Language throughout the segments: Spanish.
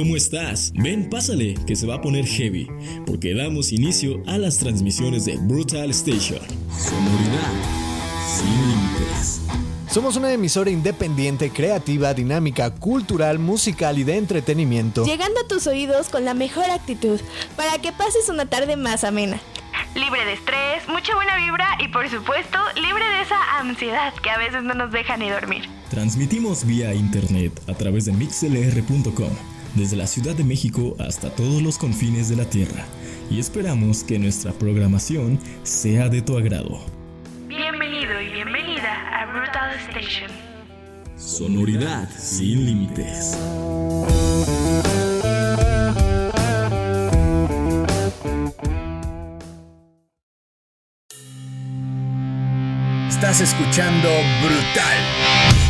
¿cómo estás? Ven, pásale, que se va a poner heavy, porque damos inicio a las transmisiones de Brutal Station. Sonoridad sin límites. Somos una emisora independiente, creativa, dinámica, cultural, musical y de entretenimiento. Llegando a tus oídos con la mejor actitud, para que pases una tarde más amena. Libre de estrés, mucha buena vibra y por supuesto libre de esa ansiedad que a veces no nos deja ni dormir. Transmitimos vía internet a través de mixlr.com, desde la Ciudad de México hasta todos los confines de la Tierra, y esperamos que nuestra programación sea de tu agrado. Bienvenido y bienvenida a Brutal Station. Sonoridad sin límites. Estás escuchando Brutal.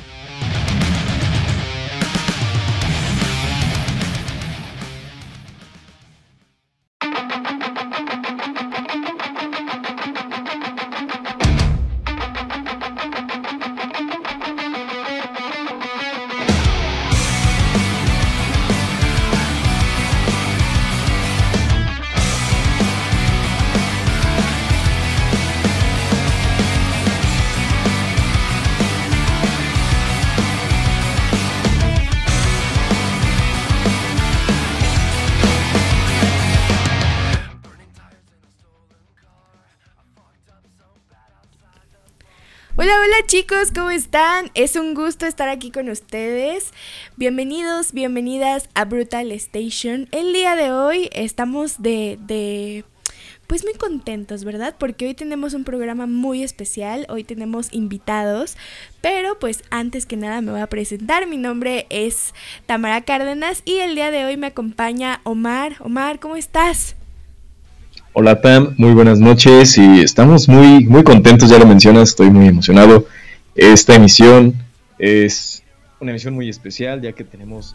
Hola, hola chicos, ¿cómo están? Es un gusto estar aquí con ustedes. Bienvenidos, bienvenidas a Brutal Station. El día de hoy estamos de, de, pues muy contentos, ¿verdad? Porque hoy tenemos un programa muy especial, hoy tenemos invitados, pero pues antes que nada me voy a presentar. Mi nombre es Tamara Cárdenas y el día de hoy me acompaña Omar. Omar, ¿cómo estás? Hola Tam, muy buenas noches y estamos muy, muy contentos, ya lo mencionas, estoy muy emocionado. Esta emisión es una emisión muy especial ya que tenemos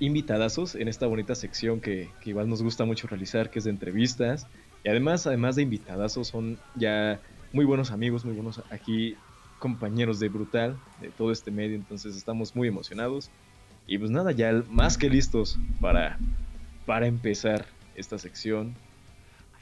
invitadazos en esta bonita sección que, que igual nos gusta mucho realizar, que es de entrevistas. Y además, además de invitadazos, son ya muy buenos amigos, muy buenos aquí compañeros de Brutal, de todo este medio, entonces estamos muy emocionados. Y pues nada, ya más que listos para, para empezar esta sección.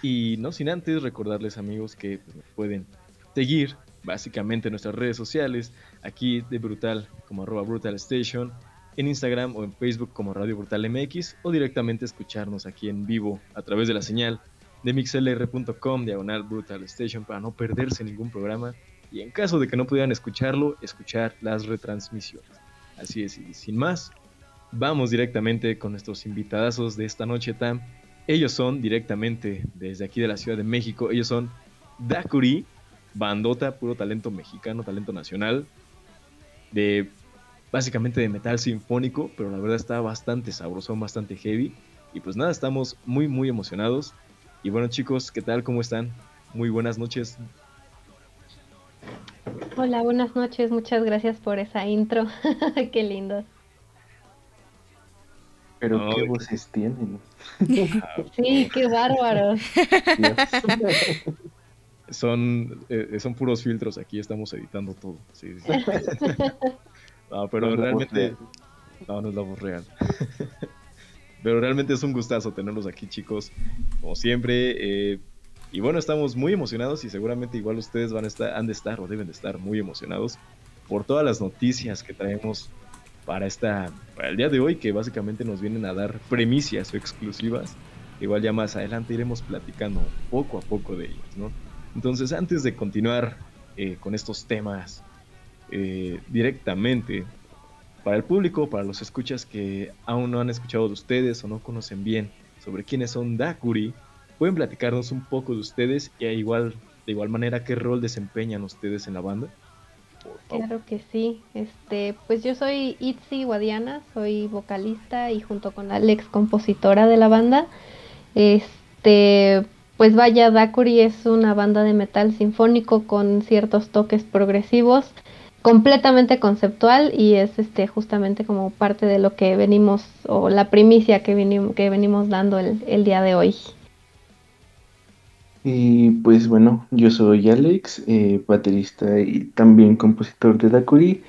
Y no sin antes recordarles amigos que pues, pueden seguir básicamente en nuestras redes sociales, aquí de Brutal como arroba Brutal Station, en Instagram o en Facebook como Radio Brutal MX o directamente escucharnos aquí en vivo a través de la señal de mixlr.com diagonal Brutal Station para no perderse ningún programa y en caso de que no pudieran escucharlo, escuchar las retransmisiones. Así es, y sin más, vamos directamente con nuestros invitadazos de esta noche, Tam. Ellos son directamente desde aquí de la Ciudad de México. Ellos son Dakuri, bandota, puro talento mexicano, talento nacional. De básicamente de metal sinfónico, pero la verdad está bastante sabroso, bastante heavy. Y pues nada, estamos muy, muy emocionados. Y bueno, chicos, ¿qué tal? ¿Cómo están? Muy buenas noches. Hola, buenas noches. Muchas gracias por esa intro. Qué lindo. Pero No, qué voces tienen. Sí, qué bárbaro. Son, eh, son puros filtros aquí, estamos editando todo. Sí, sí. No, pero No realmente... real. No, no es la voz real. Pero realmente es un gustazo tenerlos aquí, chicos, como siempre. eh, y bueno, estamos muy emocionados y seguramente igual ustedes van a estar, han de estar o deben de estar muy emocionados por todas las noticias que traemos para esta, para el día de hoy, que básicamente nos vienen a dar premicias o exclusivas. Igual ya más adelante iremos platicando poco a poco de ellas, ¿no? Entonces, antes de continuar eh, con estos temas eh, directamente, para el público, para los escuchas que aún no han escuchado de ustedes o no conocen bien sobre quiénes son Dakuri, pueden platicarnos un poco de ustedes y igual, de igual manera qué rol desempeñan ustedes en la banda. Claro que sí. Este, pues yo soy Itzi Guadiana, soy vocalista y junto con Alex compositora de la banda. Este, pues vaya, Dakuri es una banda de metal sinfónico con ciertos toques progresivos. completamente conceptual y es este justamente como parte de lo que venimos o la primicia que venimos, que venimos dando el, el día de hoy. Y pues bueno, yo soy Alex, eh, baterista y también compositor de Dakuri.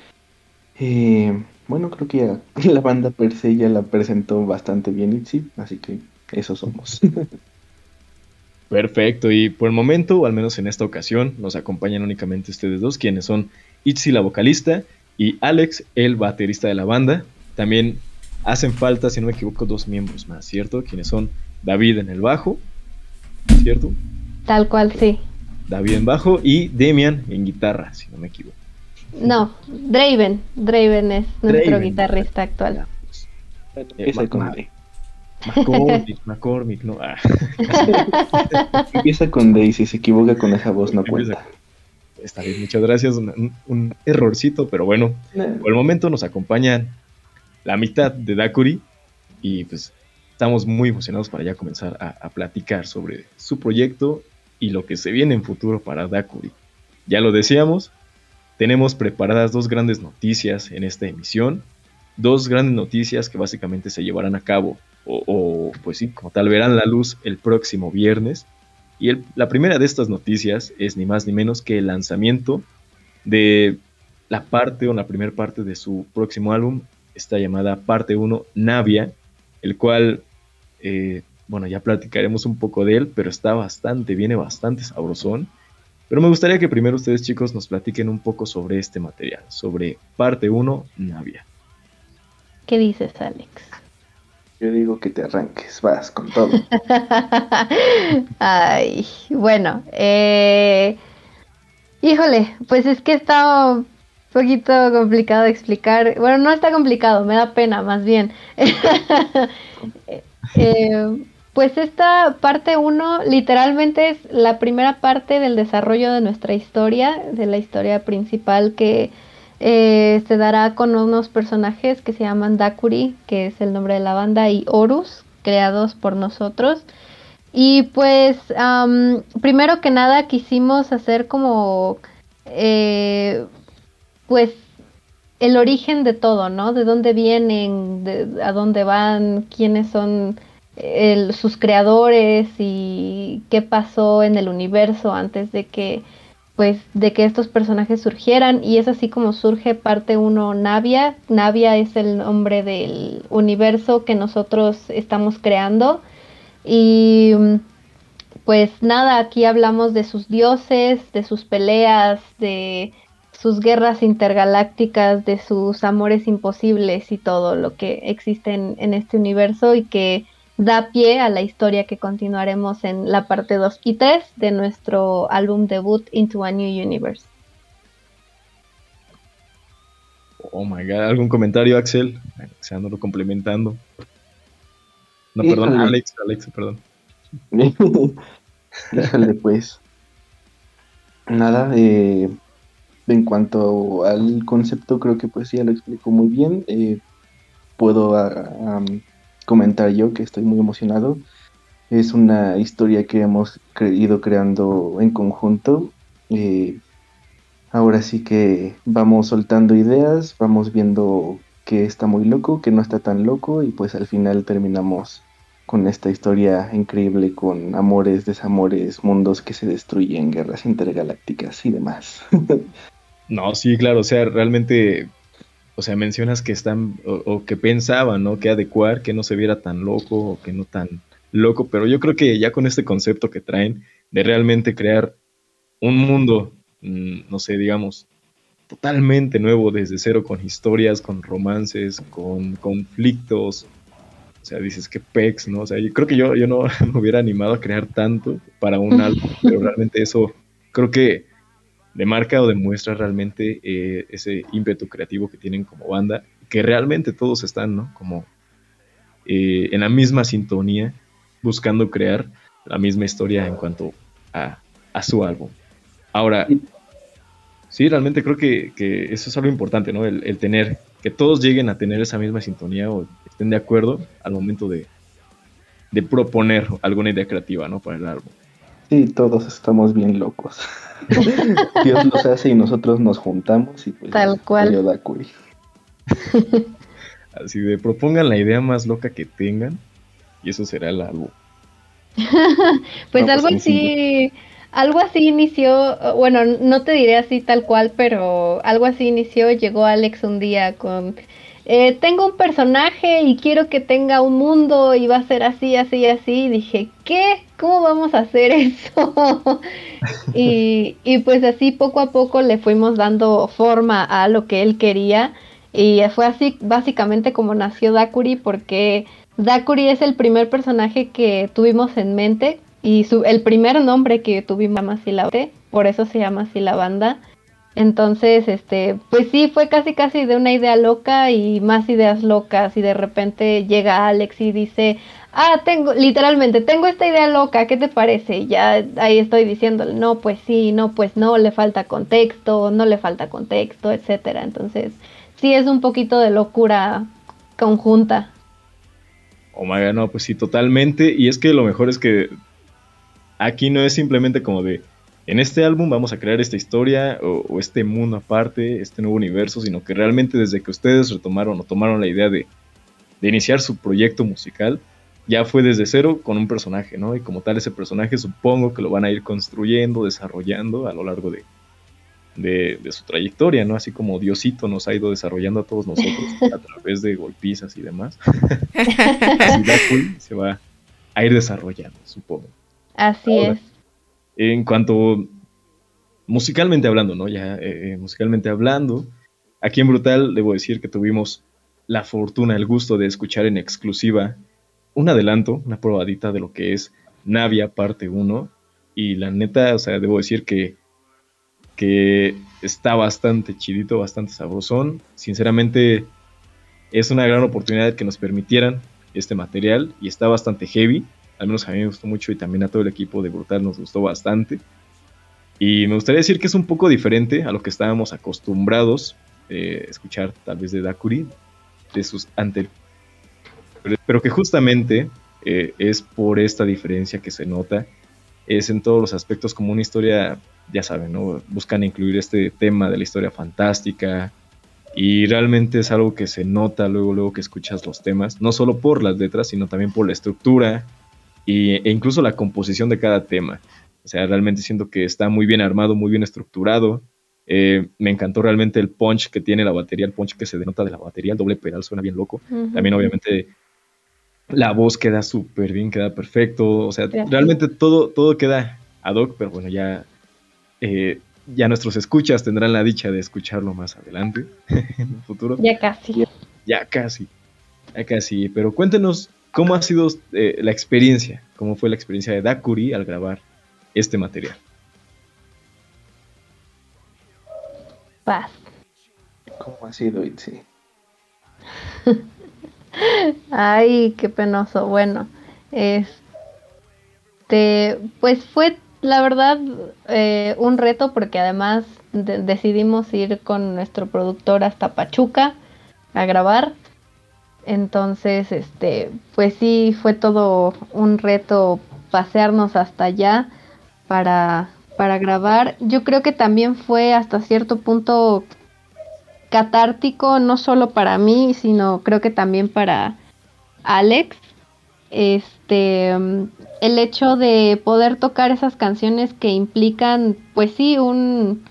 Eh, bueno, creo que ya la banda per se ya la presentó bastante bien Itzy, así que eso somos. Perfecto, y por el momento, o al menos en esta ocasión, nos acompañan únicamente ustedes dos, quienes son Itzy la vocalista y Alex el baterista de la banda. También hacen falta, si no me equivoco, dos miembros más, ¿cierto? Quienes son David en el bajo, ¿cierto? Tal cual, sí. David en bajo y Demian en guitarra, si no me equivoco. No, Draven. Draven es nuestro guitarrista actual. Empieza con D. McCormick, McCormick, no. Ah. Empieza con D y si se equivoca con esa voz no cuenta. Está bien, muchas gracias. Un, un, errorcito, pero bueno. Por el momento nos acompañan la mitad de Dakuri y pues estamos muy emocionados para ya comenzar a, a platicar sobre su proyecto y lo que se viene en futuro para Dakuri. Ya lo decíamos, tenemos preparadas dos grandes noticias en esta emisión, dos grandes noticias que básicamente se llevarán a cabo o, pues sí, como tal verán la luz el próximo viernes. Y la primera de estas noticias es ni más ni menos que el lanzamiento de la parte o la primera parte de su próximo álbum, está llamada parte 1 Navia, el cual eh, bueno, ya platicaremos un poco de él, pero está bastante, viene bastante sabrosón. Pero me gustaría que primero ustedes chicos nos platiquen un poco sobre este material, sobre parte 1, Navia. ¿Qué dices, Alex? Yo digo que te arranques, vas con todo. Ay, bueno, eh, híjole, pues es que está un poquito complicado de explicar. Bueno, no está complicado, me da pena más bien. eh, pues esta parte 1 literalmente es la primera parte del desarrollo de nuestra historia, de la historia principal que eh, se dará con unos personajes que se llaman Dakuri, que es el nombre de la banda, y Horus, creados por nosotros. Y pues primero que nada quisimos hacer como eh, pues el origen de todo, ¿no? De dónde vienen, de, a dónde van, quiénes son sus creadores y qué pasó en el universo antes de que pues de que estos personajes surgieran y es así como surge parte 1 Navia. Navia es el nombre del universo que nosotros estamos creando y pues nada, aquí hablamos de sus dioses, de sus peleas, de sus guerras intergalácticas, de sus amores imposibles y todo lo que existe en este universo y que da pie a la historia que continuaremos en la parte 2 y 3 de nuestro álbum debut Into a New Universe. Oh my god, ¿algún comentario, Axel? lo complementando. No, perdón, Alex, Alex, perdón. Déjale, pues. Nada, eh, en cuanto al concepto, creo que pues ya lo explico muy bien. Eh, puedo uh, comentar yo que estoy muy emocionado. Es una historia que hemos ido creando en conjunto. Eh, ahora sí que vamos soltando ideas, vamos viendo que está muy loco, que no está tan loco y pues al final terminamos con esta historia increíble con amores, desamores, mundos que se destruyen, guerras intergalácticas y demás. no, sí, claro, o sea, realmente o sea, mencionas que están, o, que pensaban, ¿no? Que adecuar, que no se viera tan loco o que no tan loco, pero yo creo que ya con este concepto que traen de realmente crear un mundo, mm, no sé, digamos, totalmente nuevo desde cero, con historias, con romances, con conflictos, o sea, dices que pex, ¿no? O sea, yo creo que yo, yo no me hubiera animado a crear tanto para un álbum, pero realmente eso creo que demarca o demuestra realmente eh, ese ímpetu creativo que tienen como banda, que realmente todos están, ¿no? Como eh, en la misma sintonía, buscando crear la misma historia en cuanto a, su álbum. Ahora, sí, realmente creo que, eso es algo importante, ¿no? El, tener, que todos lleguen a tener esa misma sintonía o estén de acuerdo al momento de, de proponer alguna idea creativa, ¿no? Para el álbum. Sí, todos estamos bien locos. Dios los hace y nosotros nos juntamos y pues Tal cual. Dakuri. Así de propongan la idea más loca que tengan y eso será el álbum. pues No, algo pues, así, algo así inició, bueno, no te diré así tal cual, pero algo así inició, llegó Alex un día con, eh, tengo un personaje y quiero que tenga un mundo y va a ser así, así, así, dije, ¿qué? ¿Cómo vamos a hacer eso? y, y pues así poco a poco le fuimos dando forma a lo que él quería y fue así básicamente como nació Dakuri porque Dakuri es el primer personaje que tuvimos en mente y su, el primer nombre que tuvimos se por eso se llama así la banda. Entonces, este, pues sí, fue casi casi de una idea loca y más ideas locas y de repente llega Alex y dice, ah, tengo, literalmente, tengo esta idea loca, ¿qué te parece? Y ya ahí estoy diciéndole, no, pues sí, no, pues no, le falta contexto, no le falta contexto, etcétera. Entonces, sí es un poquito de locura conjunta. Oh my God, no, pues sí, totalmente. Y es que lo mejor es que aquí no es simplemente como de, en este álbum vamos a crear esta historia o, o este mundo aparte, este nuevo universo, sino que realmente desde que ustedes retomaron o tomaron la idea de, de iniciar su proyecto musical, ya fue desde cero con un personaje, ¿no? Y como tal ese personaje supongo que lo van a ir construyendo, desarrollando a lo largo de, de, de su trayectoria, ¿no? Así como Diosito nos ha ido desarrollando a todos nosotros a través de golpizas y demás. Así Dakul se va a ir desarrollando, supongo. Así Ahora. es. En cuanto musicalmente hablando, ¿no? Ya eh, musicalmente hablando, aquí en Brutal debo decir que tuvimos la fortuna, el gusto de escuchar en exclusiva un adelanto, una probadita de lo que es Navia parte 1 y la neta, o sea, debo decir que que está bastante chidito, bastante sabrosón. Sinceramente es una gran oportunidad que nos permitieran este material y está bastante heavy al menos a mí me gustó mucho y también a todo el equipo de Brutal nos gustó bastante. Y me gustaría decir que es un poco diferente a lo que estábamos acostumbrados eh, escuchar tal vez de Dakuri, de sus anteriores. Pero que justamente eh, es por esta diferencia que se nota, es en todos los aspectos como una historia, ya saben, ¿no? Buscan incluir este tema de la historia fantástica, y realmente es algo que se nota luego, luego que escuchas los temas, no solo por las letras, sino también por la estructura y, e incluso la composición de cada tema. O sea, realmente siento que está muy bien armado, muy bien estructurado. Eh, me encantó realmente el punch que tiene la batería, el punch que se denota de la batería, el doble pedal suena bien loco. También obviamente la voz queda súper bien, queda perfecto. O sea, Gracias. realmente todo, todo queda ad hoc, pero bueno, ya, eh, ya nuestros escuchas tendrán la dicha de escucharlo más adelante, en el futuro. Ya casi. Ya casi, ya casi. Pero cuéntenos cómo ha sido eh, la experiencia, cómo fue la experiencia de Dakuri al grabar este material. Paz. ¿Cómo ha sido, Itzi? Ay, qué penoso. Bueno, este, pues fue la verdad eh, un reto porque además de- decidimos ir con nuestro productor hasta Pachuca a grabar. Entonces, este, pues sí, fue todo un reto pasearnos hasta allá para, para grabar. Yo creo que también fue hasta cierto punto catártico, no solo para mí, sino creo que también para Alex. Este, el hecho de poder tocar esas canciones que implican, pues sí, un,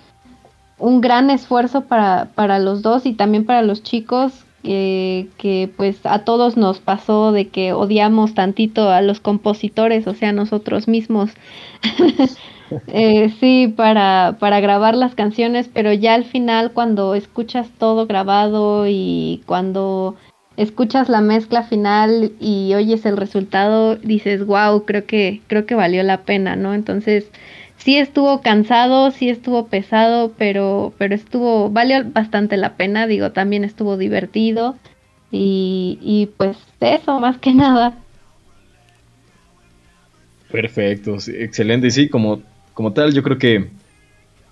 un gran esfuerzo para, para los dos y también para los chicos, que, que pues a todos nos pasó de que odiamos tantito a los compositores, o sea, nosotros mismos. Eh, sí, para, para grabar las canciones, pero ya al final cuando escuchas todo grabado y cuando escuchas la mezcla final y oyes el resultado, dices, wow, creo que, creo que valió la pena, ¿no? Entonces, sí estuvo cansado, sí estuvo pesado, pero, pero estuvo, valió bastante la pena, digo, también estuvo divertido y, y pues eso, más que nada. Perfecto, sí, excelente. Y sí, como, como tal, yo creo que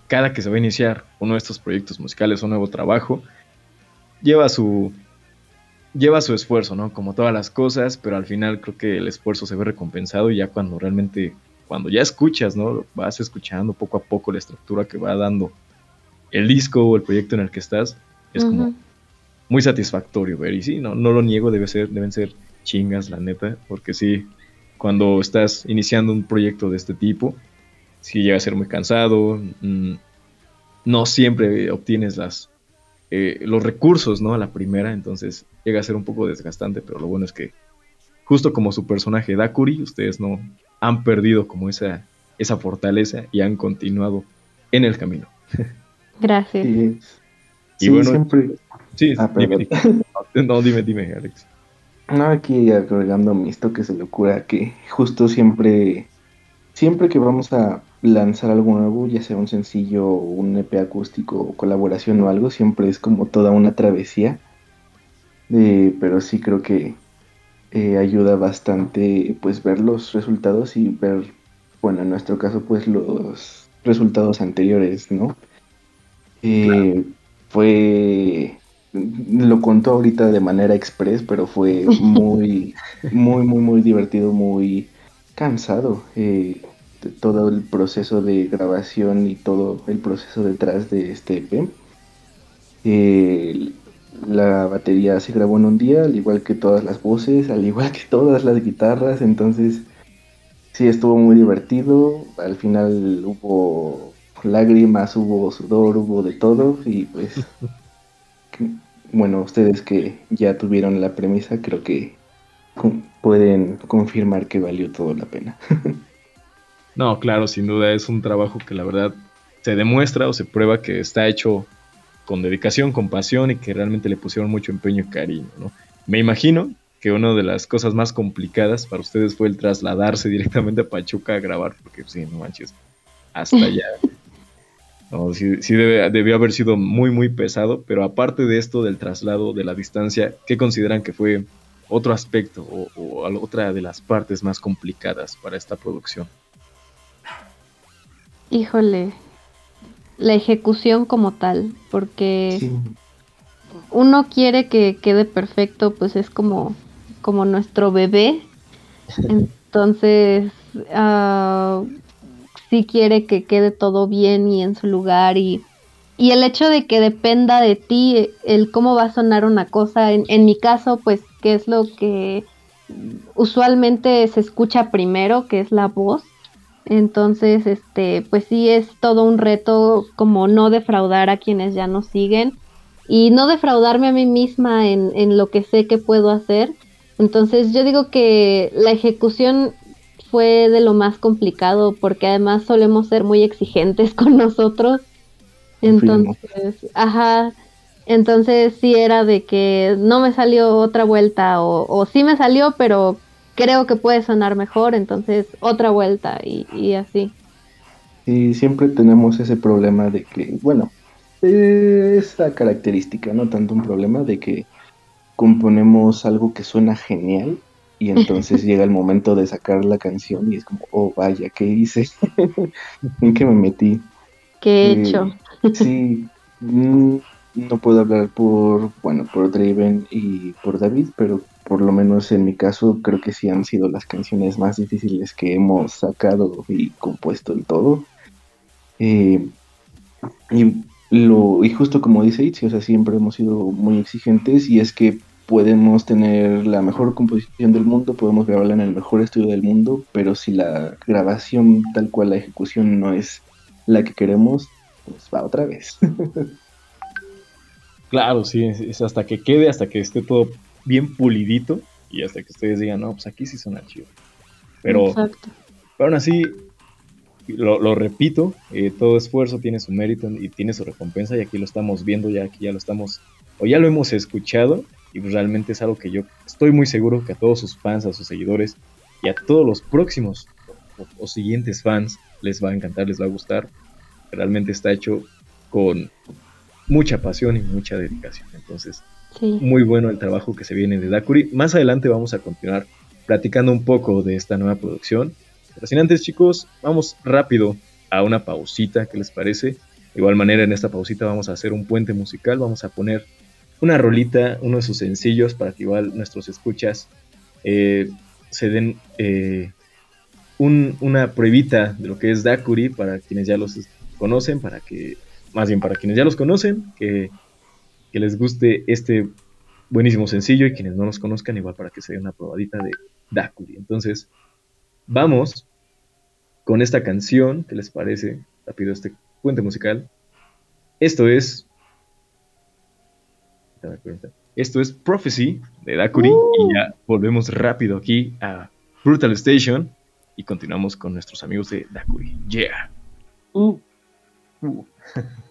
cada que se va a iniciar uno de estos proyectos musicales, un nuevo trabajo, lleva su, lleva su esfuerzo, ¿no? Como todas las cosas, pero al final creo que el esfuerzo se ve recompensado y ya cuando realmente cuando ya escuchas, ¿no? Vas escuchando poco a poco la estructura que va dando el disco o el proyecto en el que estás, es como muy satisfactorio ver. Y sí, no, no lo niego, debe ser, deben ser chingas, la neta, porque sí, cuando estás iniciando un proyecto de este tipo, sí llega a ser muy cansado, mm, no siempre obtienes las, eh, los recursos, ¿no? A la primera, entonces llega a ser un poco desgastante, pero lo bueno es que justo como su personaje Dakuri, ustedes no han perdido como esa, esa fortaleza y han continuado en el camino. Gracias. y bueno, siempre... Sí, ah, dime, no, dime, dime, Alex. No, aquí agregando mis toques de locura, que justo siempre, siempre que vamos a lanzar algo nuevo, ya sea un sencillo, un EP acústico, o colaboración o algo, siempre es como toda una travesía. Eh, pero sí creo que eh, ayuda bastante pues ver los resultados y ver, bueno, en nuestro caso pues los resultados anteriores, ¿no? Eh, fue, lo contó ahorita de manera express, pero fue muy, muy, muy, muy divertido, muy cansado. Eh, todo el proceso de grabación y todo el proceso detrás de este EP. Eh, la batería se grabó en un día, al igual que todas las voces, al igual que todas las guitarras, entonces sí estuvo muy divertido. Al final hubo lágrimas, hubo sudor, hubo de todo y pues bueno, ustedes que ya tuvieron la premisa, creo que pueden confirmar que valió todo la pena. no, claro, sin duda es un trabajo que la verdad se demuestra o se prueba que está hecho con dedicación, con pasión y que realmente le pusieron mucho empeño y cariño, ¿no? Me imagino que una de las cosas más complicadas para ustedes fue el trasladarse directamente a Pachuca a grabar, porque sí, no manches, hasta allá. No, sí, debió haber sido muy, muy pesado, pero aparte de esto del traslado, de la distancia, ¿qué consideran que fue otro aspecto o, o otra de las partes más complicadas para esta producción? Híjole, la ejecución como tal, porque uno quiere que quede perfecto, pues es como, como nuestro bebé. Entonces, uh, sí quiere que quede todo bien y en su lugar y, y el hecho de que dependa de ti el cómo va a sonar una cosa, en, en mi caso, pues, que es lo que usualmente se escucha primero, que es la voz entonces, este, pues sí es todo un reto como no defraudar a quienes ya nos siguen y no defraudarme a mí misma en, en lo que sé que puedo hacer. Entonces yo digo que la ejecución fue de lo más complicado porque además solemos ser muy exigentes con nosotros. Entonces, ajá, entonces sí era de que no me salió otra vuelta o, o sí me salió, pero creo que puede sonar mejor, entonces otra vuelta y, así. Y siempre tenemos ese problema de que, bueno, esa característica, no tanto un problema de que componemos algo que suena genial y entonces llega el momento de sacar la canción y es como, oh vaya, ¿qué hice? ¿En qué me metí? ¿Qué he eh, hecho? sí, mm, no puedo hablar por, bueno, por Draven y por David, pero por lo menos en mi caso, creo que sí han sido las canciones más difíciles que hemos sacado y compuesto en todo. Eh, y, lo, y justo como dice Itzy, o sea, siempre hemos sido muy exigentes y es que podemos tener la mejor composición del mundo, podemos grabarla en el mejor estudio del mundo, pero si la grabación tal cual la ejecución no es la que queremos, pues va otra vez. claro, sí, es hasta que quede, hasta que esté todo bien pulidito y hasta que ustedes digan, no, pues aquí sí suena chido. Pero, aún así, lo, repito, eh, todo esfuerzo tiene su mérito y tiene su recompensa y aquí lo estamos viendo, ya aquí ya lo estamos, o ya lo hemos escuchado y pues realmente es algo que yo estoy muy seguro que a todos sus fans, a sus seguidores y a todos los próximos o siguientes fans les va a encantar, les va a gustar. Realmente está hecho con mucha pasión y mucha dedicación. Entonces, muy bueno el trabajo que se viene de Dakuri. Más adelante vamos a continuar platicando un poco de esta nueva producción. Pero sin antes, chicos, vamos rápido a una pausita, ¿qué les parece? De igual manera, en esta pausita vamos a hacer un puente musical, vamos a poner una rolita, uno de sus sencillos, para que igual nuestros escuchas eh, se den, eh, una pruebita de lo que es Dakuri para quienes ya los conocen, para que, más bien para quienes ya los conocen, que, que les guste este buenísimo sencillo y quienes no los conozcan, igual para que se den una probadita de Dakuri. Entonces, vamos con esta canción, ¿qué les parece? Rápido este puente musical. Esto es. Esto es Prophecy de Dakuri. Y ya volvemos rápido aquí a Brutal Station. Y continuamos con nuestros amigos de Dakuri. Yeah. Uh. Uh.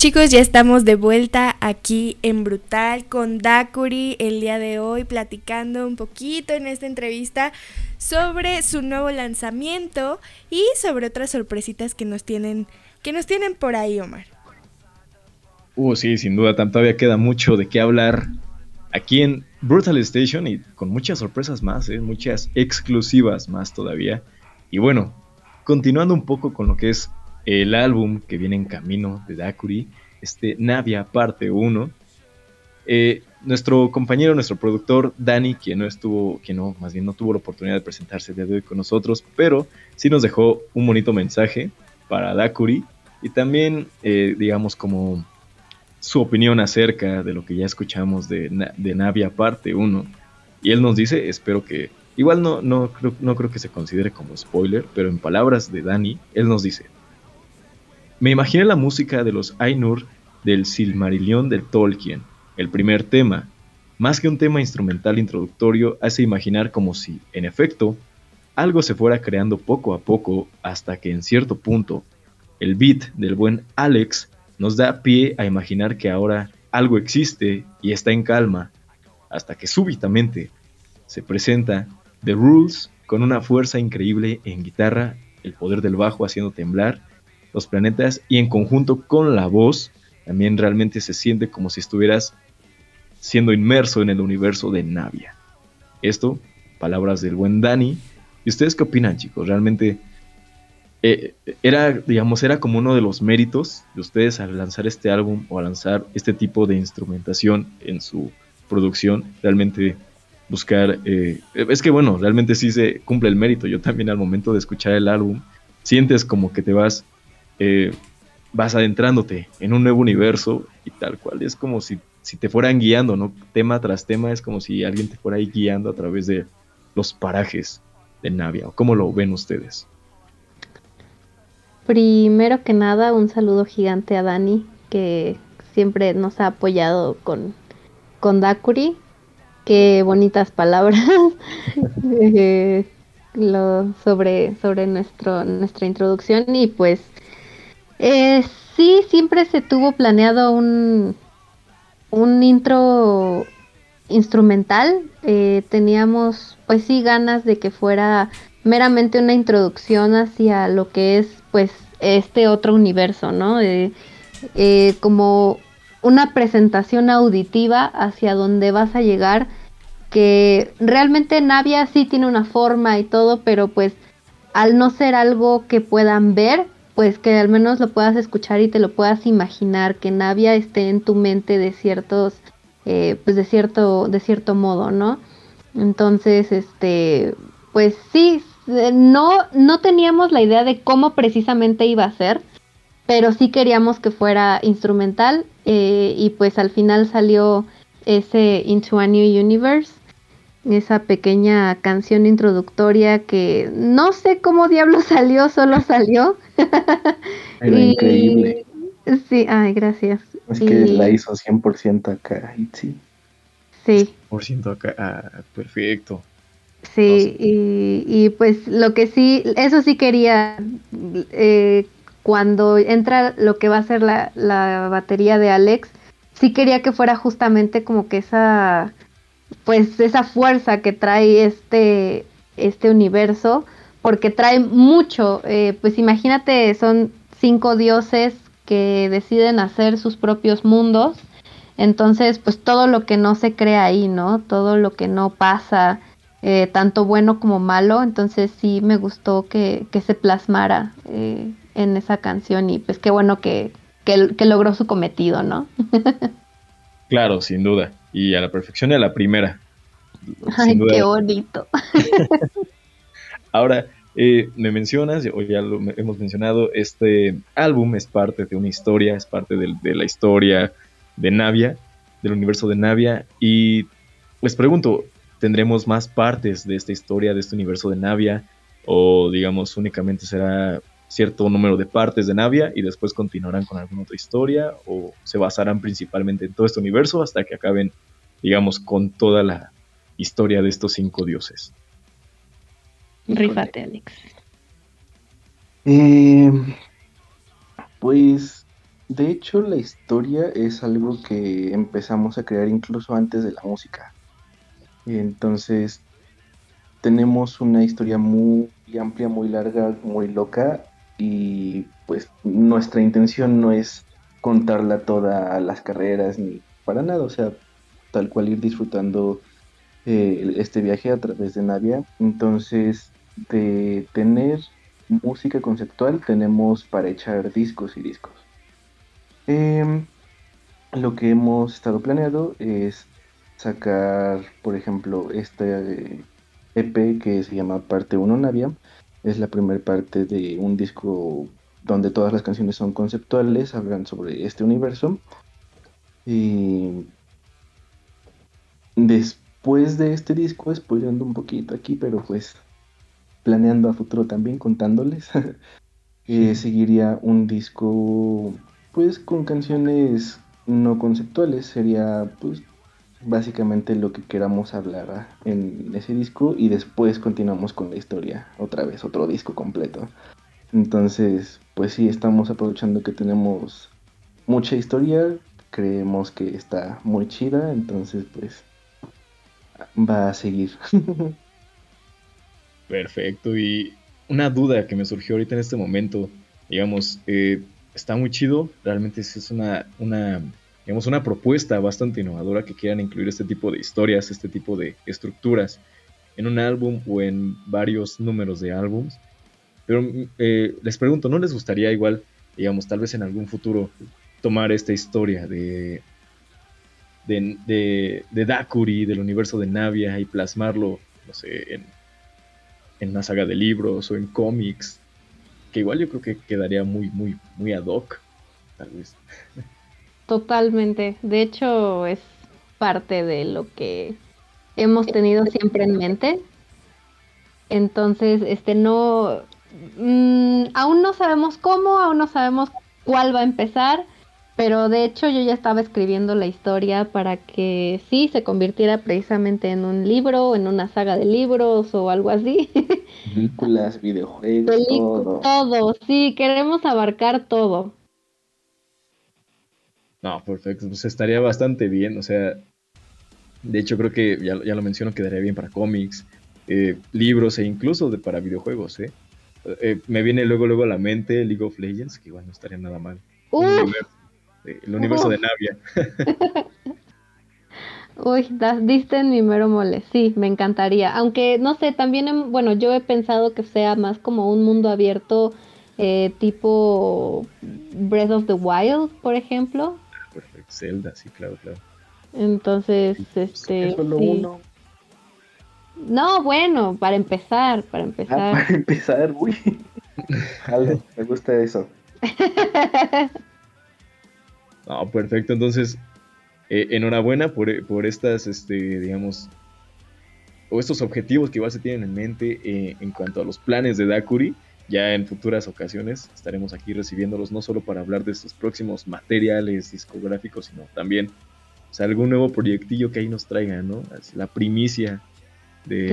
Chicos, ya estamos de vuelta aquí en Brutal con Dakuri el día de hoy platicando un poquito en esta entrevista sobre su nuevo lanzamiento y sobre otras sorpresitas que nos tienen que nos tienen por ahí, Omar. Uh, sí, sin duda, todavía queda mucho de qué hablar aquí en Brutal Station y con muchas sorpresas más, ¿eh? muchas exclusivas más todavía. Y bueno, continuando un poco con lo que es el álbum que viene en camino de Dakuri, este Navia parte 1. Eh, nuestro compañero, nuestro productor Dani, quien no estuvo, que no, más bien no tuvo la oportunidad de presentarse el día de hoy con nosotros, pero sí nos dejó un bonito mensaje para Dakuri y también, eh, digamos, como su opinión acerca de lo que ya escuchamos de, Navia parte 1. Y él nos dice, espero que, igual no, no, no creo que se considere como spoiler, pero en palabras de Dani, él nos dice, me imaginé la música de los Ainur del Silmarillion de Tolkien, el primer tema. Más que un tema instrumental introductorio, hace imaginar como si, en efecto, algo se fuera creando poco a poco hasta que en cierto punto, el beat del buen Alex nos da pie a imaginar que ahora algo existe y está en calma, hasta que súbitamente se presenta The Rules con una fuerza increíble en guitarra, el poder del bajo haciendo temblar los planetas y en conjunto con la voz, también realmente se siente como si estuvieras siendo inmerso en el universo de Navia. Esto, palabras del buen Dani. ¿Y ustedes qué opinan, chicos? Realmente eh, era, digamos, era como uno de los méritos de ustedes al lanzar este álbum o a lanzar este tipo de instrumentación en su producción. Realmente buscar, eh, es que bueno, realmente sí se cumple el mérito. Yo también al momento de escuchar el álbum, sientes como que te vas eh, vas adentrándote en un nuevo universo y tal cual. Es como si, si te fueran guiando, ¿no? Tema tras tema, es como si alguien te fuera ahí guiando a través de los parajes de Navia. ¿Cómo lo ven ustedes? Primero que nada, un saludo gigante a Dani, que siempre nos ha apoyado con, con Dakuri. Qué bonitas palabras eh, lo, sobre, sobre nuestro, nuestra introducción y pues eh, sí, siempre se tuvo planeado un, un intro instrumental. Eh, teníamos, pues sí, ganas de que fuera meramente una introducción hacia lo que es, pues, este otro universo, ¿no? Eh, como una presentación auditiva hacia donde vas a llegar, que realmente Navia sí tiene una forma y todo, pero pues al no ser algo que puedan ver, pues que al menos lo puedas escuchar y te lo puedas imaginar, que Navia esté en tu mente de ciertos, eh, pues de cierto, de cierto modo, ¿no? Entonces, este, pues sí, eh, no, no teníamos la idea de cómo precisamente iba a ser, pero sí queríamos que fuera instrumental eh, y pues al final salió ese Into a New Universe esa pequeña canción introductoria que no sé cómo diablo salió, solo salió. Era increíble. Sí, ay, gracias. Es que la hizo 100% acá, sí. Sí. 100% acá, ah, perfecto. Sí, y, y, pues lo que sí, eso sí quería, eh, cuando entra lo que va a ser la, la batería de Alex, sí quería que fuera justamente como que esa pues esa fuerza que trae este, este universo, porque trae mucho, eh, pues imagínate, son cinco dioses que deciden hacer sus propios mundos, entonces pues todo lo que no se crea ahí, ¿no? Todo lo que no pasa, eh, tanto bueno como malo, entonces sí me gustó que, que se plasmara eh, en esa canción y pues qué bueno que, que, logró su cometido, ¿no? claro, sin duda, y a la perfección y a la primera. Ay, qué bonito. Ahora, eh, me mencionas, o ya lo hemos mencionado, este álbum es parte de una historia, es parte de, la historia de Navia, del universo de Navia, y les pregunto, ¿tendremos más partes de esta historia, de este universo de Navia? ¿O digamos únicamente será cierto número de partes de Navia y después continuarán con alguna otra historia? ¿O se basarán principalmente en todo este universo hasta que acaben, digamos, con toda la historia de estos cinco dioses? Rifate, Alex. Eh, pues, de hecho, la historia es algo que empezamos a crear incluso antes de la música. Entonces, tenemos una historia muy amplia, muy larga, muy loca y pues nuestra intención no es contarla toda a las carreras ni para nada, o sea, tal cual ir disfrutando eh, este viaje a través de Navia. Entonces, de tener música conceptual tenemos para echar discos y discos. Em, lo que hemos estado planeando es sacar, por ejemplo, este EP que se llama Parte 1 Navia. Es la primera parte de un disco donde todas las canciones son conceptuales, hablan sobre este universo. Y después de este disco, spoilando un poquito aquí, pero pues planeando a futuro también, contándoles, eh, seguiría un disco pues con canciones no conceptuales, sería pues básicamente lo que queramos hablar en ese disco y después continuamos con la historia, otra vez, otro disco completo. Entonces, pues sí, estamos aprovechando que tenemos mucha historia, creemos que está muy chida, entonces pues va a seguir. Perfecto. Y una duda que me surgió ahorita en este momento, digamos, eh, está muy chido. Realmente es una, una, digamos, una propuesta bastante innovadora que quieran incluir este tipo de historias, este tipo de estructuras en un álbum o en varios números de álbums. Pero eh, les pregunto, ¿no les gustaría igual, digamos, tal vez en algún futuro tomar esta historia de, de, de, de Dakuri, del universo de Navia y plasmarlo, no sé, en, en una saga de libros o en cómics, que igual yo creo que quedaría muy, muy, muy ad hoc, tal vez. Totalmente. De hecho, es parte de lo que hemos tenido siempre en mente. Entonces, este no, mm, aún no sabemos cómo, aún no sabemos cuál va a empezar, pero de hecho yo ya estaba escribiendo la historia para que sí se convirtiera precisamente en un libro, en una saga de libros o algo así. Películas, videojuegos, todo. Todo, sí, queremos abarcar todo. No, perfecto, pues estaría bastante bien, o sea, de hecho creo que ya, ya lo menciono, quedaría bien para cómics, eh, libros e incluso de, para videojuegos, ¿eh? ¿eh? Me viene luego luego a la mente League of Legends, que igual no estaría nada mal el universo de Navia. Uy, diste en mi mero mole. Sí, me encantaría. Aunque, no sé, también, bueno, yo he pensado que sea más como un mundo abierto eh, tipo Breath of the Wild, por ejemplo. Zelda, sí, claro, claro. Entonces, este... Es solo uno. No, bueno, para empezar, para empezar. Ah, para empezar, uy. me gusta eso. No, perfecto. Entonces, eh, enhorabuena por, por, estas, este, digamos, o estos objetivos que igual se tienen en mente eh, en cuanto a los planes de Dakuri. Ya en futuras ocasiones estaremos aquí recibiéndolos no solo para hablar de estos próximos materiales discográficos, sino también o sea, algún nuevo proyectillo que ahí nos traiga, ¿no? La primicia de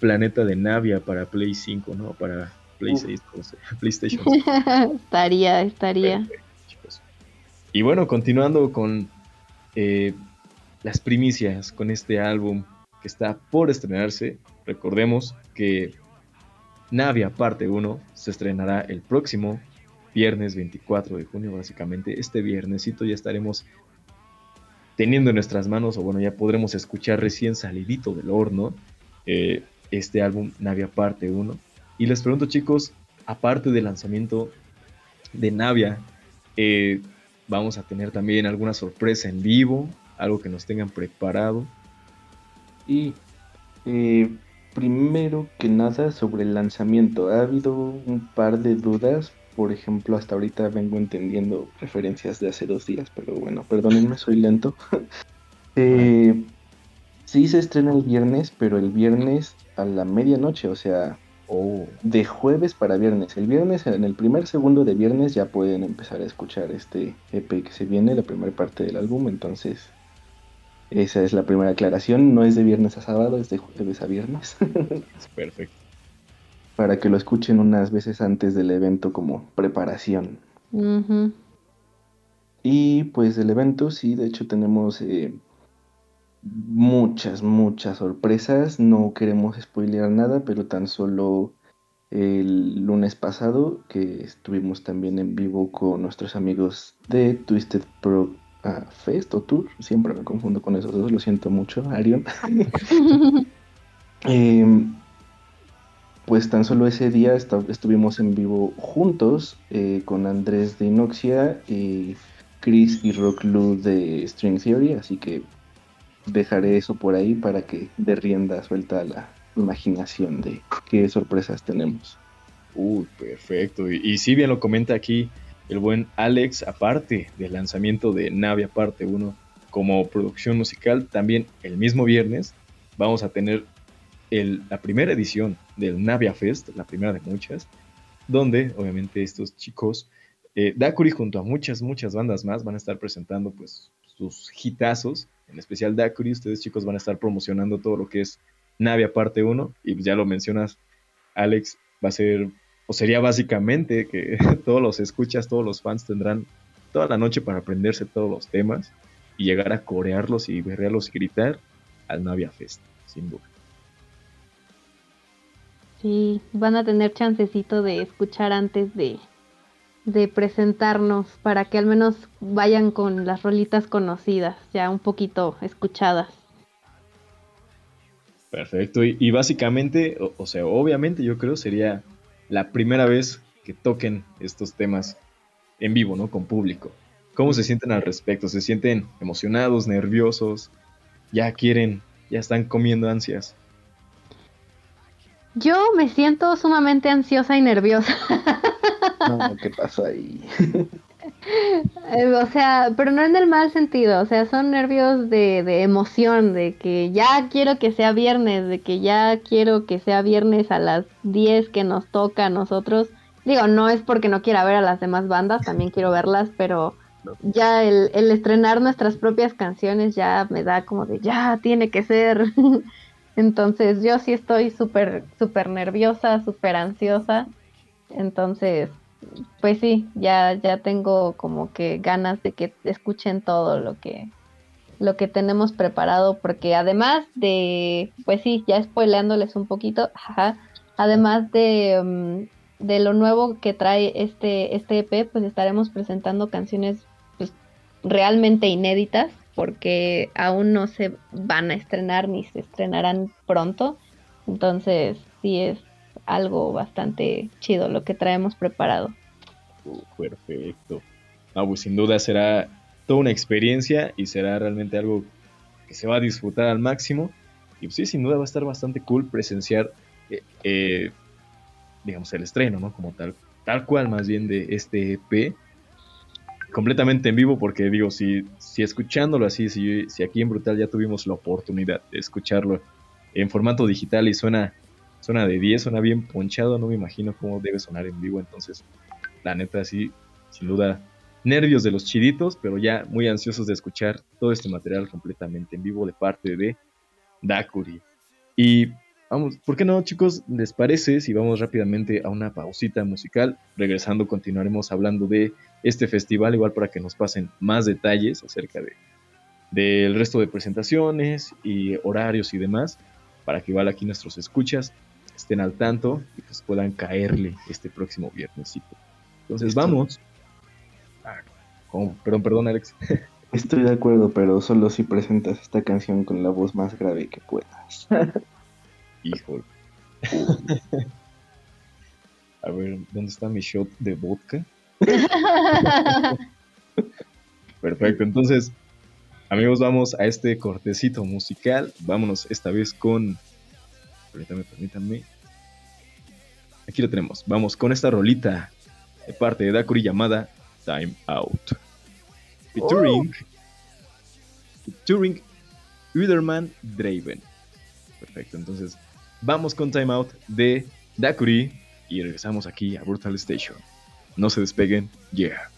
Planeta de Navia para Play 5, ¿no? Para Play 6, PlayStation. estaría, estaría. Y bueno, continuando con eh, las primicias con este álbum que está por estrenarse. Recordemos que Navia parte 1 se estrenará el próximo viernes 24 de junio, básicamente. Este viernesito ya estaremos teniendo en nuestras manos, o bueno, ya podremos escuchar recién salidito del horno, eh, este álbum Navia Parte 1. Y les pregunto chicos, aparte del lanzamiento de Navia, eh, vamos a tener también alguna sorpresa en vivo, algo que nos tengan preparado. Y eh, primero que nada sobre el lanzamiento, ha habido un par de dudas por ejemplo, hasta ahorita vengo entendiendo referencias de hace dos días, pero bueno, perdónenme, soy lento. eh, sí se estrena el viernes, pero el viernes a la medianoche, o sea, oh. de jueves para viernes. El viernes, en el primer segundo de viernes ya pueden empezar a escuchar este EP que se viene, la primera parte del álbum, entonces esa es la primera aclaración, no es de viernes a sábado, es de jueves a viernes. Perfecto para que lo escuchen unas veces antes del evento como preparación. Y pues el evento, sí, de hecho tenemos eh, muchas, muchas sorpresas. No queremos spoilear nada, pero tan solo el lunes pasado que estuvimos también en vivo con nuestros amigos de Twisted Pro ah, Fest o Tour. Siempre me confundo con esos dos, lo siento mucho, Arion. eh, pues tan solo ese día estuvimos en vivo juntos eh, con Andrés de Inoxia y Chris y Rock Lou de String Theory, así que dejaré eso por ahí para que de rienda suelta la imaginación de qué sorpresas tenemos. Uy, perfecto. Y, y si bien lo comenta aquí el buen Alex, aparte del lanzamiento de Navia Parte 1 como producción musical, también el mismo viernes vamos a tener la primera edición del Navia Fest, la primera de muchas, donde obviamente estos chicos, eh, Dakuri junto a muchas, muchas bandas más van a estar presentando pues sus hitazos, en especial Dakuri, ustedes chicos van a estar promocionando todo lo que es Navia parte 1 y ya lo mencionas Alex, va a ser o sería básicamente que todos los escuchas, todos los fans tendrán toda la noche para aprenderse todos los temas y llegar a corearlos y verlos gritar al Navia Fest, sin duda. Sí, van a tener chancecito de escuchar antes de, de presentarnos para que al menos vayan con las rolitas conocidas, ya un poquito escuchadas. Perfecto, y, básicamente, o, sea, obviamente yo creo sería la primera vez que toquen estos temas en vivo, ¿no? Con público. ¿Cómo se sienten al respecto? ¿Se sienten emocionados, nerviosos? ¿Ya quieren, ya están comiendo ansias? Yo me siento sumamente ansiosa y nerviosa. No, ¿qué pasó ahí? Eh, o sea, pero no en el mal sentido, o sea, son nervios de, de, emoción, de que ya quiero que sea viernes, de que ya quiero que sea viernes a las 10 que nos toca a nosotros. Digo, no es porque no quiera ver a las demás bandas, también quiero verlas, pero ya el, el estrenar nuestras propias canciones ya me da como de, ya tiene que ser. Entonces yo sí estoy súper, súper nerviosa, súper ansiosa. Entonces, pues sí, ya, ya tengo como que ganas de que escuchen todo lo que, lo que tenemos preparado, porque además de, pues sí, ya spoileándoles un poquito, además de, mm, de lo nuevo que trae este, este EP, pues estaremos presentando canciones pues, realmente inéditas porque aún no se van a estrenar ni se estrenarán pronto. Entonces, sí es algo bastante chido lo que traemos preparado. Uh, perfecto. pues sin duda será toda una experiencia y será realmente algo que se va a disfrutar al máximo. Y pues sí, sin duda va a estar bastante cool presenciar, eh, eh, digamos, el estreno, ¿no? Como tal, tal cual más bien de este EP completamente en vivo porque digo, si, si escuchándolo así, si, si aquí en Brutal ya tuvimos la oportunidad de escucharlo en formato digital y suena, suena de 10, suena bien ponchado, no me imagino cómo debe sonar en vivo, entonces la neta sí, sin duda, nervios de los chiditos, pero ya muy ansiosos de escuchar todo este material completamente en vivo de parte de Dakuri. Y vamos, ¿por qué no chicos? ¿Les parece si vamos rápidamente a una pausita musical? Regresando continuaremos hablando de este festival, igual para que nos pasen más detalles acerca de del resto de presentaciones y horarios y demás, para que igual aquí nuestros escuchas estén al tanto y pues puedan caerle este próximo viernesito. Entonces vamos. Ah, perdón, perdón, Alex. Estoy de acuerdo, pero solo si presentas esta canción con la voz más grave que puedas. Híjole. A ver, ¿dónde está mi shot de vodka? Perfecto, entonces, amigos, vamos a este cortecito musical. Vámonos esta vez con. Permítanme, permítanme. Aquí lo tenemos. Vamos con esta rolita de parte de Dakuri llamada Time Out. Featuring. Oh. Featuring Uderman Draven. Perfecto, entonces vamos con Time Out de Dakuri y regresamos aquí a Brutal Station. No se despeguen, yeah.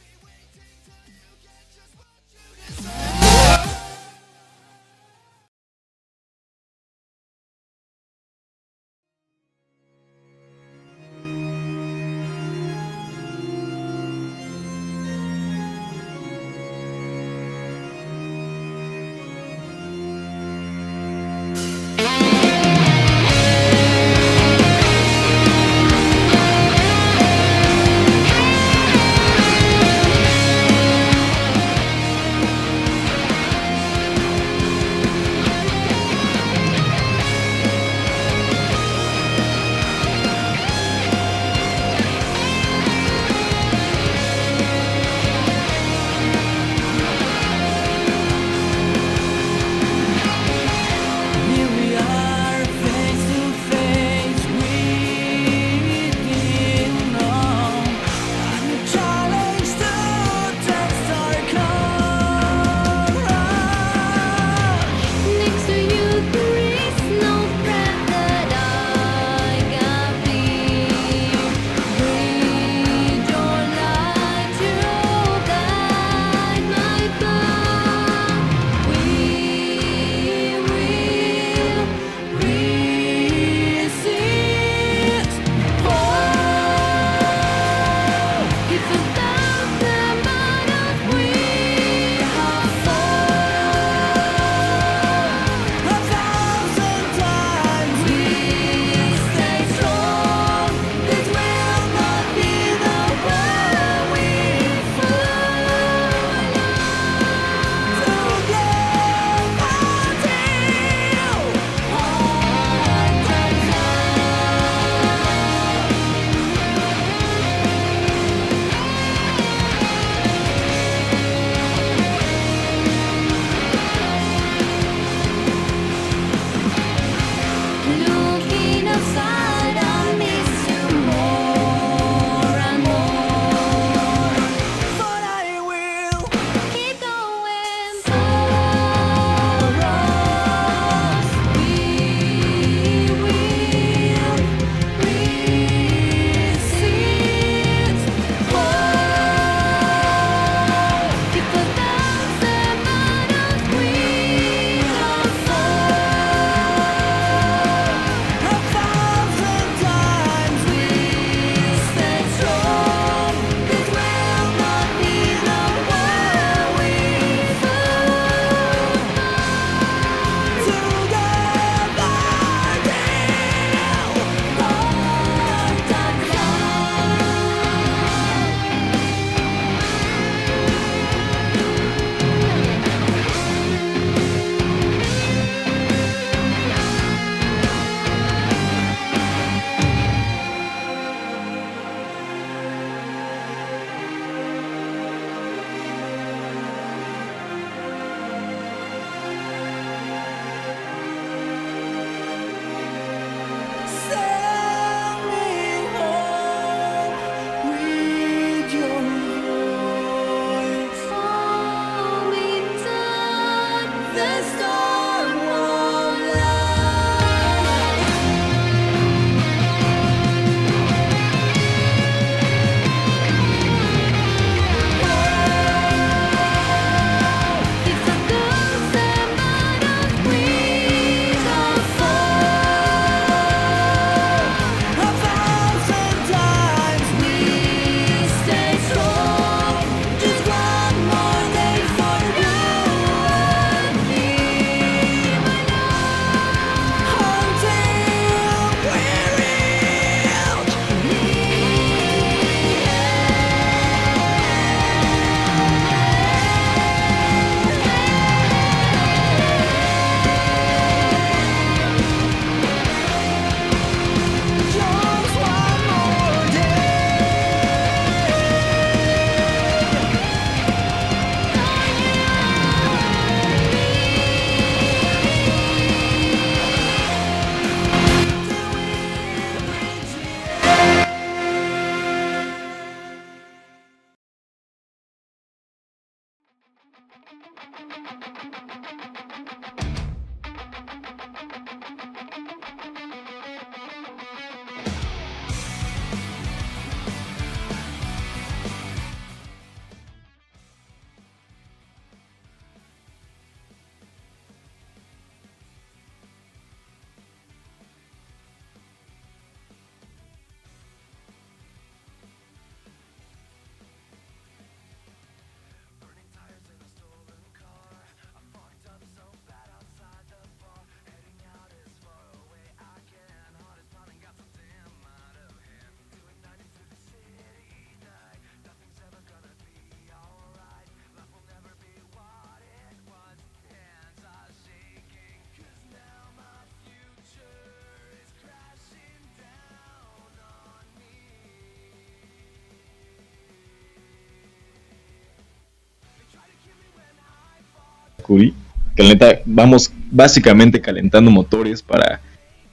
Que vamos básicamente calentando motores para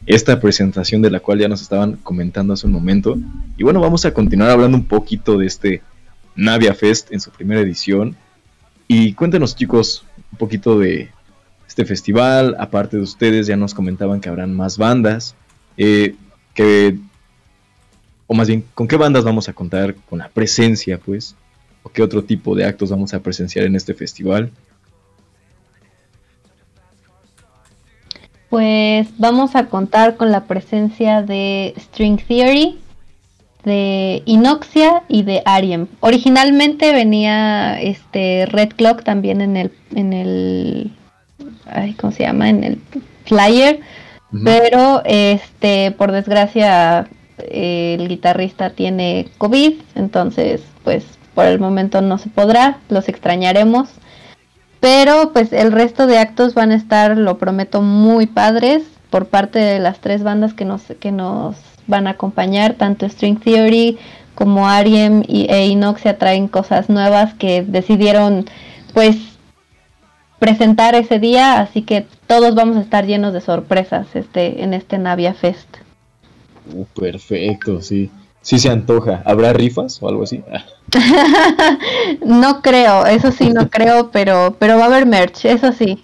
esta presentación de la cual ya nos estaban comentando hace un momento. Y bueno, vamos a continuar hablando un poquito de este Navia Fest en su primera edición. Y cuéntenos chicos un poquito de este festival. Aparte de ustedes, ya nos comentaban que habrán más bandas. Eh, que, o más bien, ¿con qué bandas vamos a contar con la presencia, pues? ¿O qué otro tipo de actos vamos a presenciar en este festival? Pues vamos a contar con la presencia de String Theory, de Inoxia y de Ariem. Originalmente venía este Red Clock también en el en el ¿cómo se llama? en el flyer, pero este por desgracia el guitarrista tiene COVID, entonces pues por el momento no se podrá, los extrañaremos. Pero pues el resto de actos van a estar, lo prometo, muy padres por parte de las tres bandas que nos, que nos van a acompañar, tanto String Theory como Ariem y, e Inoxia traen cosas nuevas que decidieron pues presentar ese día, así que todos vamos a estar llenos de sorpresas este, en este Navia Fest. Uh, perfecto, sí. Sí se antoja. ¿Habrá rifas o algo así? no creo, eso sí no creo, pero, pero va a haber merch, eso sí.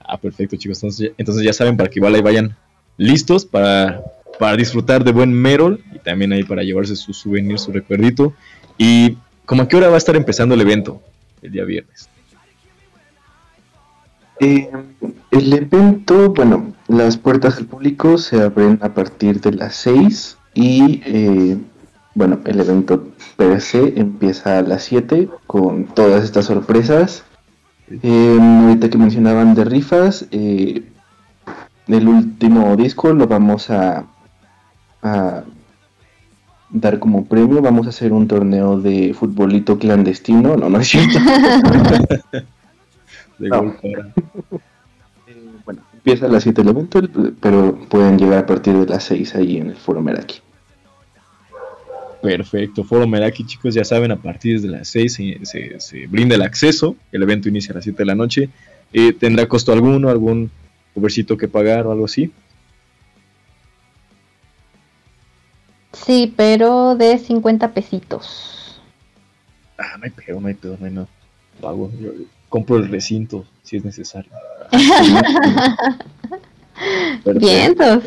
Ah, perfecto, chicos. Entonces, entonces ya saben para que igual ahí vayan listos para, para disfrutar de buen Merol y también ahí para llevarse su souvenir, su recuerdito. Y como a qué hora va a estar empezando el evento el día viernes. Eh, el evento, bueno, las puertas al público se abren a partir de las 6 y eh, bueno, el evento per se empieza a las 7 con todas estas sorpresas. Eh, ahorita que mencionaban de rifas, eh, el último disco lo vamos a, a, dar como premio. Vamos a hacer un torneo de futbolito clandestino. No, no es cierto. Empieza a las 7 el evento, pero pueden llegar a partir de las 6 ahí en el Foro Meraki. Perfecto, Foro Meraki, chicos, ya saben, a partir de las 6 se, brinda el acceso. El evento inicia a las 7 de la noche. Eh, ¿Tendrá costo alguno, algún covercito que pagar o algo así? Sí, pero de 50 pesitos. Ah, no hay pedo, no hay pedo, no hay nada. Pago. Yo, compro el recinto si es necesario. Vientos.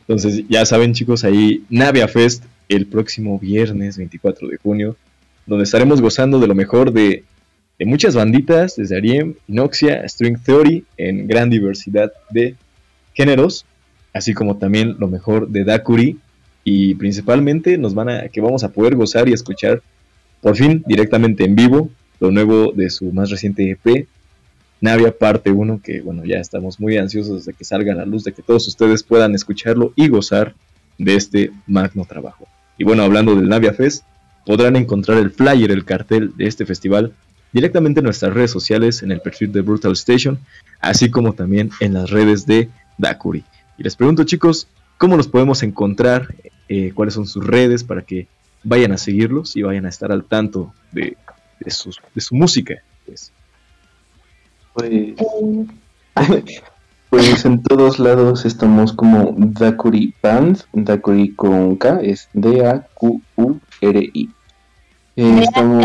Entonces, ya saben, chicos, ahí Navia Fest el próximo viernes 24 de junio, donde estaremos gozando de lo mejor de, muchas banditas, desde Ariem, Inoxia, String Theory, en gran diversidad de géneros, así como también lo mejor de Dakuri, y principalmente nos van a, que vamos a poder gozar y escuchar por fin directamente en vivo lo nuevo de su más reciente EP, Navia parte 1, que bueno, ya estamos muy ansiosos de que salga a la luz, de que todos ustedes puedan escucharlo y gozar de este magno trabajo. Y bueno, hablando del Navia Fest, podrán encontrar el flyer, el cartel de este festival directamente en nuestras redes sociales, en el perfil de Brutal Station, así como también en las redes de Dakuri. Y les pregunto chicos, ¿cómo los podemos encontrar? Eh, ¿Cuáles son sus redes para que vayan a seguirlos y vayan a estar al tanto de, de, su música? Pues. pues Pues en todos lados estamos como Dakuri Band, Dakuri con K, es D-A-Q-U-R-I. Eh, estamos...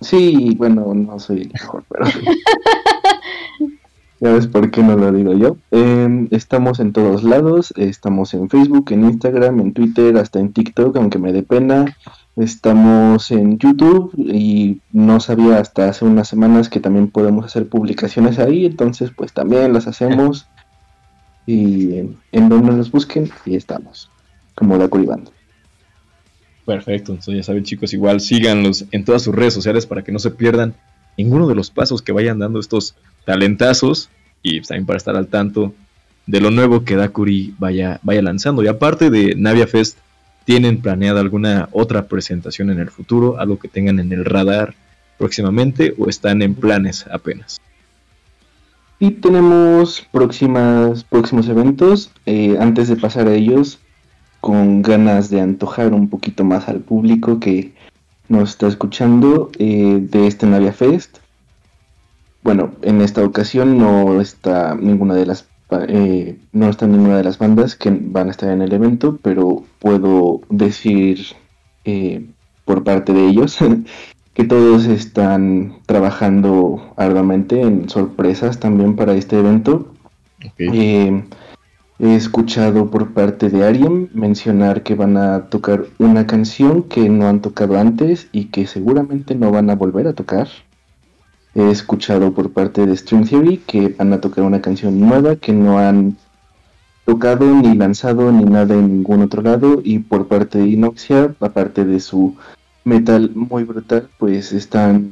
Sí, bueno, no soy el mejor, pero... ya ves por qué no lo digo yo. Em, estamos en todos lados, estamos en Facebook, en Instagram, en Twitter, hasta en TikTok, aunque me dé pena. Estamos en YouTube y no sabía hasta hace unas semanas que también podemos hacer publicaciones ahí, entonces pues también las hacemos y en, donde nos busquen y estamos, como la Curibando. Perfecto, entonces ya saben chicos, igual síganlos en todas sus redes sociales para que no se pierdan ninguno de los pasos que vayan dando estos talentazos y también para estar al tanto de lo nuevo que Dakuri vaya, vaya lanzando. Y aparte de Navia Fest, ¿Tienen planeada alguna otra presentación en el futuro? ¿Algo que tengan en el radar próximamente o están en planes apenas? Y tenemos próximas, próximos eventos. Eh, antes de pasar a ellos, con ganas de antojar un poquito más al público que nos está escuchando eh, de este Navia Fest. bueno, en esta ocasión no está ninguna de las eh, no está ninguna de las bandas que van a estar en el evento, pero puedo decir eh, por parte de ellos que todos están trabajando arduamente en sorpresas también para este evento. Eh, he escuchado por parte de Ariem mencionar que van a tocar una canción que no han tocado antes y que seguramente no van a volver a tocar. He escuchado por parte de String Theory que van a tocar una canción nueva que no han tocado ni lanzado ni nada en ningún otro lado y por parte de Inoxia, aparte de su metal muy brutal, pues están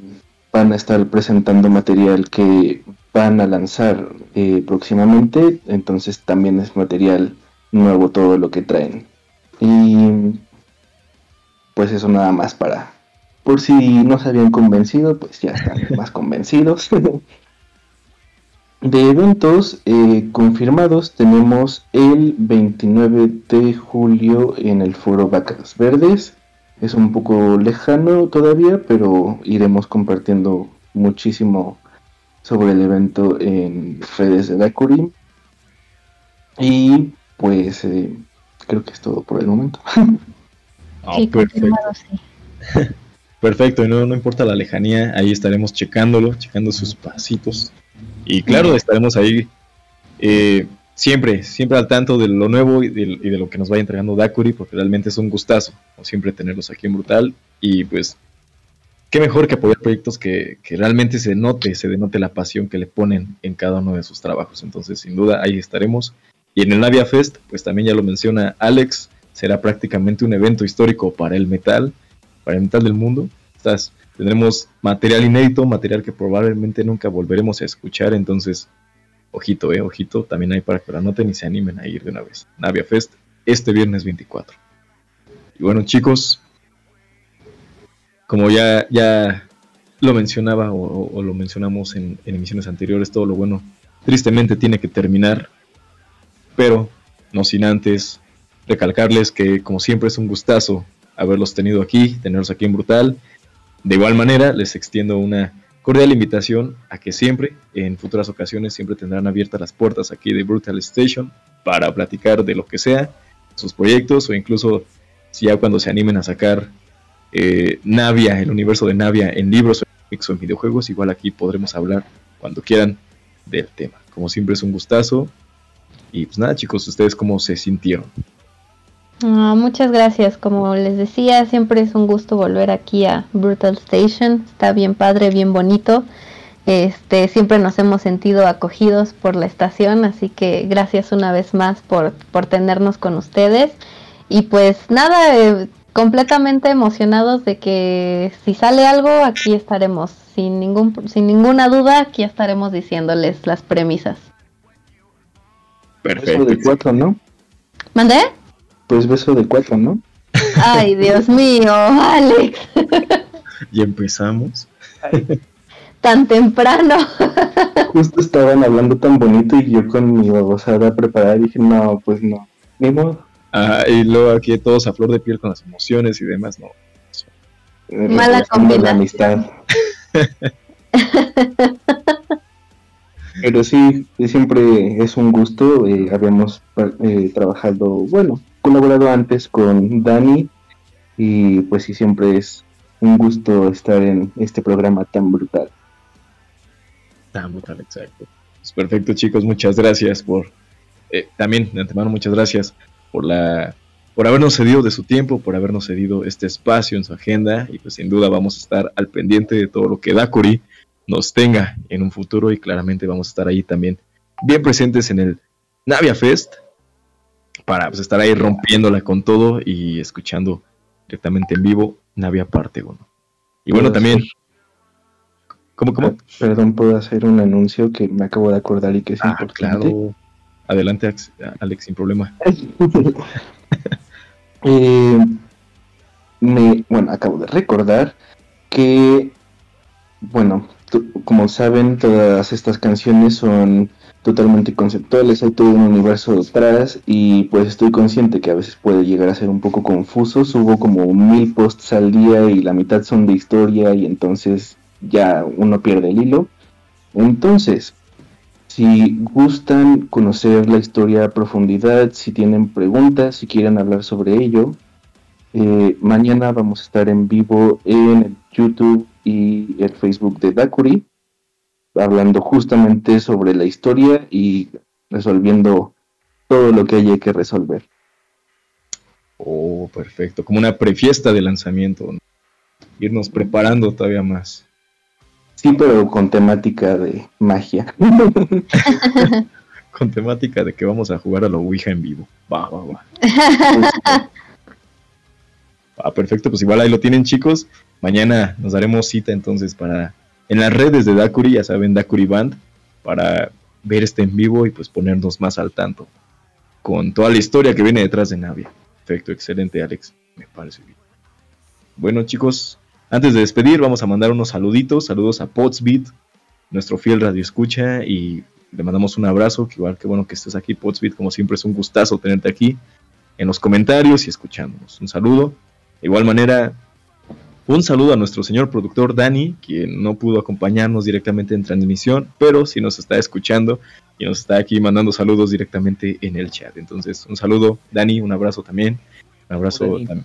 van a estar presentando material que van a lanzar eh, próximamente, entonces también es material nuevo todo lo que traen. Y pues eso nada más para por si no se habían convencido, pues ya están más convencidos. De eventos eh, confirmados tenemos el 29 de julio en el foro Vacas Verdes. Es un poco lejano todavía, pero iremos compartiendo muchísimo sobre el evento en redes de Dakuri. Y pues eh, creo que es todo por el momento. sí, perfecto. Perfecto, y no, no importa la lejanía, ahí estaremos checándolo, checando sus pasitos. Y claro, estaremos ahí eh, siempre, siempre al tanto de lo nuevo y de, lo que nos vaya entregando Dakuri, porque realmente es un gustazo, como siempre, tenerlos aquí en Brutal. Y pues, qué mejor que apoyar proyectos que, que realmente se note, se denote la pasión que le ponen en cada uno de sus trabajos. Entonces, sin duda, ahí estaremos. Y en el Navia Fest, pues también ya lo menciona Alex, será prácticamente un evento histórico para el metal metal del mundo. Estás, tendremos material inédito, material que probablemente nunca volveremos a escuchar, entonces, ojito, eh, ojito, también hay para que lo anoten y se animen a ir de una vez. Navia Fest, este viernes 24. Y bueno, chicos, como ya, ya lo mencionaba o, lo mencionamos en, en emisiones anteriores, todo lo bueno tristemente tiene que terminar, pero no sin antes recalcarles que como siempre es un gustazo haberlos tenido aquí, tenerlos aquí en Brutal. De igual manera, les extiendo una cordial invitación a que siempre, en futuras ocasiones, siempre tendrán abiertas las puertas aquí de Brutal Station para platicar de lo que sea, sus proyectos o incluso si ya cuando se animen a sacar eh, Navia, el universo de Navia en libros o en videojuegos, igual aquí podremos hablar cuando quieran del tema. Como siempre es un gustazo. Y pues nada chicos, ¿ustedes cómo se sintieron? Ah, muchas gracias. Como les decía, siempre es un gusto volver aquí a Brutal Station. Está bien padre, bien bonito. Este, siempre nos hemos sentido acogidos por la estación, así que gracias una vez más por, por tenernos con ustedes. Y pues nada, eh, completamente emocionados de que si sale algo, aquí estaremos. Sin, ningún, sin ninguna duda, aquí estaremos diciéndoles las premisas. Perfecto. de cuatro, ¿no? ¿Mandé? Pues beso de cuatro, ¿no? Ay, Dios mío, Alex. y empezamos. Tan temprano. Justo estaban hablando tan bonito y yo con mi babosada preparada dije, no, pues no, ni modo. Ah, y luego aquí todos a flor de piel con las emociones y demás, no. Mala combinación. La amistad. Pero sí, siempre es un gusto. Eh, habíamos eh, trabajado, bueno, colaborado antes con Dani y pues sí, siempre es un gusto estar en este programa tan brutal. Tan brutal, exacto. Pues perfecto chicos, muchas gracias por, eh, también de antemano muchas gracias por la por habernos cedido de su tiempo, por habernos cedido este espacio en su agenda y pues sin duda vamos a estar al pendiente de todo lo que Dakuri nos tenga en un futuro y claramente vamos a estar ahí también bien presentes en el Navia Fest para pues, estar ahí rompiéndola con todo y escuchando directamente en vivo Navia parte 1. Y bueno, también... ¿Cómo, cómo? Perdón, puedo hacer un anuncio que me acabo de acordar y que es ah, importante. Claro. Adelante, Alex, sin problema. Eh, me, bueno, acabo de recordar que, bueno, como saben, todas estas canciones son totalmente conceptuales, hay todo un universo detrás y pues estoy consciente que a veces puede llegar a ser un poco confuso, subo como mil posts al día y la mitad son de historia y entonces ya uno pierde el hilo. Entonces, si gustan conocer la historia a profundidad, si tienen preguntas, si quieren hablar sobre ello, eh, mañana vamos a estar en vivo en YouTube y el Facebook de Dakuri, hablando justamente sobre la historia y resolviendo todo lo que haya que resolver. Oh, perfecto. Como una prefiesta de lanzamiento. Irnos preparando todavía más. Sí, pero con temática de magia. con temática de que vamos a jugar a la Ouija en vivo. Va, va, va. ah, perfecto, pues igual ahí lo tienen chicos. Mañana nos daremos cita entonces para en las redes de Dakuri, ya saben, Dakuri Band, para ver este en vivo y pues ponernos más al tanto con toda la historia que viene detrás de Navia. Perfecto, excelente Alex, me parece bien. Bueno chicos, antes de despedir, vamos a mandar unos saluditos. Saludos a Potsbeat, nuestro fiel radio escucha, y le mandamos un abrazo. Que igual que bueno que estés aquí, Potsbeat. Como siempre, es un gustazo tenerte aquí en los comentarios y escuchándonos. Un saludo. De igual manera, un saludo a nuestro señor productor Dani, quien no pudo acompañarnos directamente en transmisión, pero sí nos está escuchando y nos está aquí mandando saludos directamente en el chat. Entonces, un saludo, Dani, un abrazo también. Un abrazo también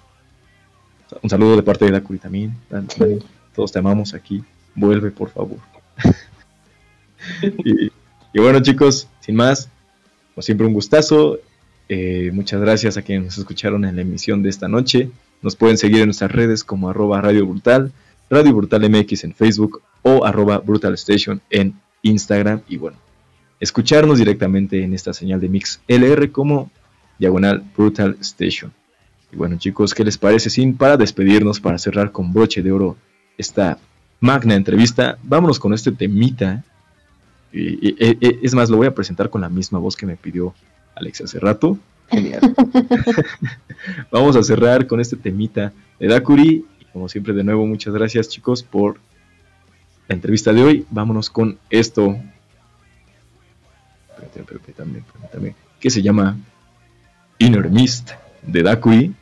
un saludo de parte de Dakuri también. Todos te amamos aquí. Vuelve, por favor. y, bueno, chicos, sin más, como siempre, un gustazo. Eh, muchas gracias a quienes nos escucharon en la emisión de esta noche. Nos pueden seguir en nuestras redes como arroba Radio Brutal, Radio Brutal MX en Facebook o arroba Brutal Station en Instagram. Y bueno, escucharnos directamente en esta señal de Mix LR como diagonal Brutal Station. Y bueno chicos, ¿qué les parece? Sin para despedirnos, para cerrar con broche de oro esta magna entrevista, vámonos con este temita. Y, es más, lo voy a presentar con la misma voz que me pidió Alex hace rato. Genial. Vamos a cerrar con este temita de Dakuri. Y como siempre, de nuevo, muchas gracias chicos por la entrevista de hoy. Vámonos con esto. Permítame, permítame, que se llama Inner Mist de Dakuri.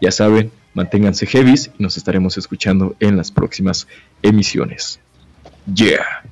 Ya saben, manténganse heavies y nos estaremos escuchando en las próximas emisiones. Yeah.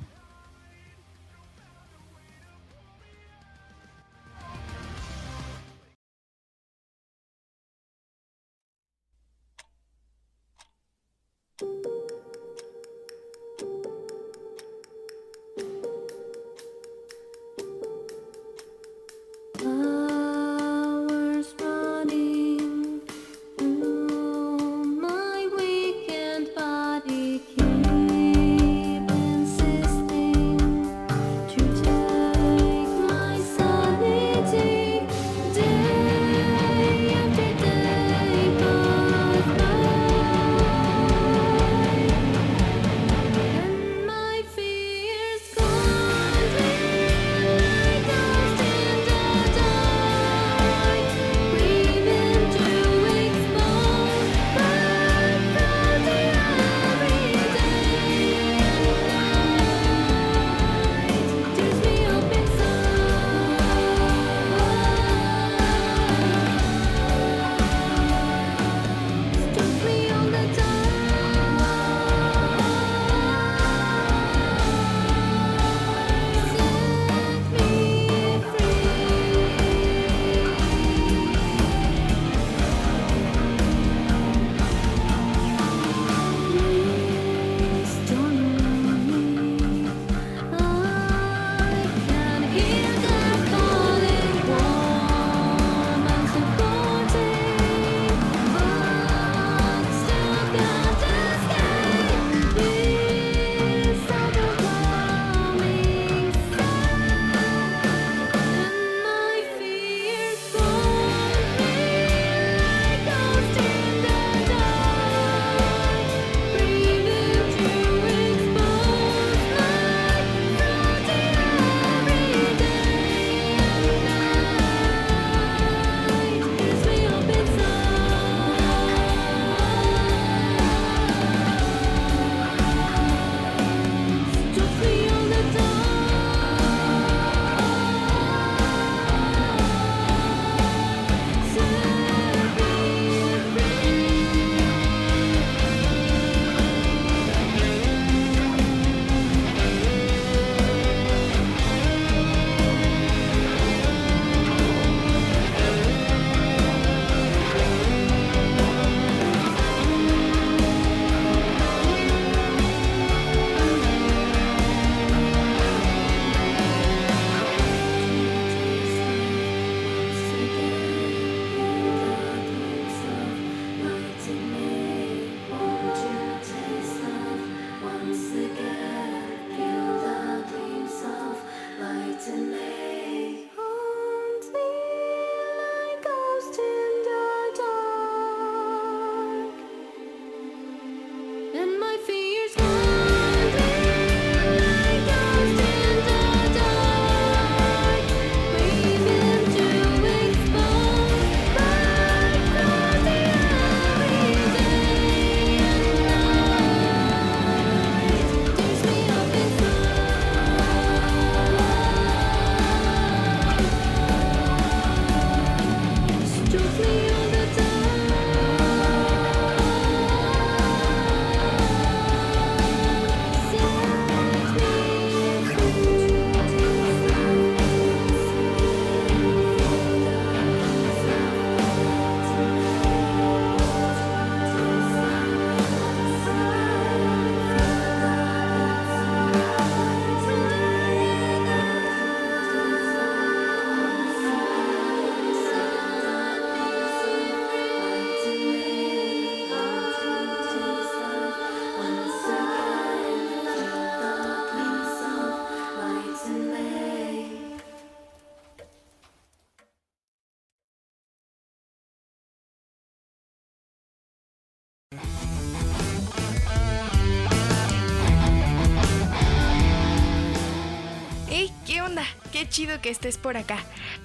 Chido que estés por acá.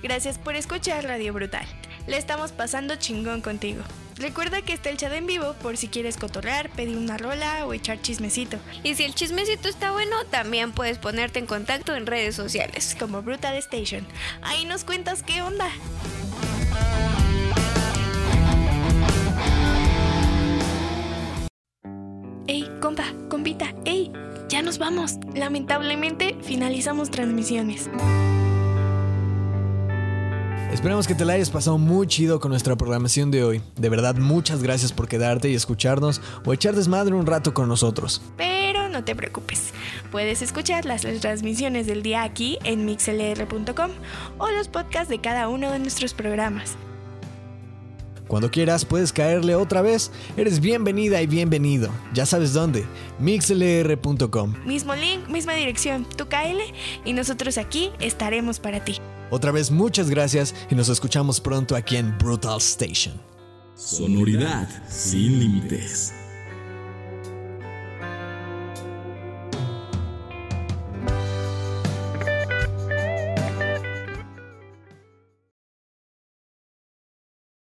Gracias por escuchar Radio Brutal. Le estamos pasando chingón contigo. Recuerda que está el chat en vivo por si quieres cotorrear, pedir una rola o echar chismecito. Y si el chismecito está bueno, también puedes ponerte en contacto en redes sociales. Como Brutal Station. Ahí nos cuentas qué onda. Ey, compa, compita, ey, ya nos vamos. Lamentablemente finalizamos transmisiones. Esperamos que te la hayas pasado muy chido con nuestra programación de hoy. De verdad, muchas gracias por quedarte y escucharnos o echar desmadre un rato con nosotros. Pero no te preocupes, puedes escuchar las transmisiones del día aquí en mixlr.com o los podcasts de cada uno de nuestros programas. Cuando quieras puedes caerle otra vez. Eres bienvenida y bienvenido. Ya sabes dónde. mixlr.com. Mismo link, misma dirección. Tú caele y nosotros aquí estaremos para ti. Otra vez muchas gracias y nos escuchamos pronto aquí en Brutal Station. Sonoridad sin límites.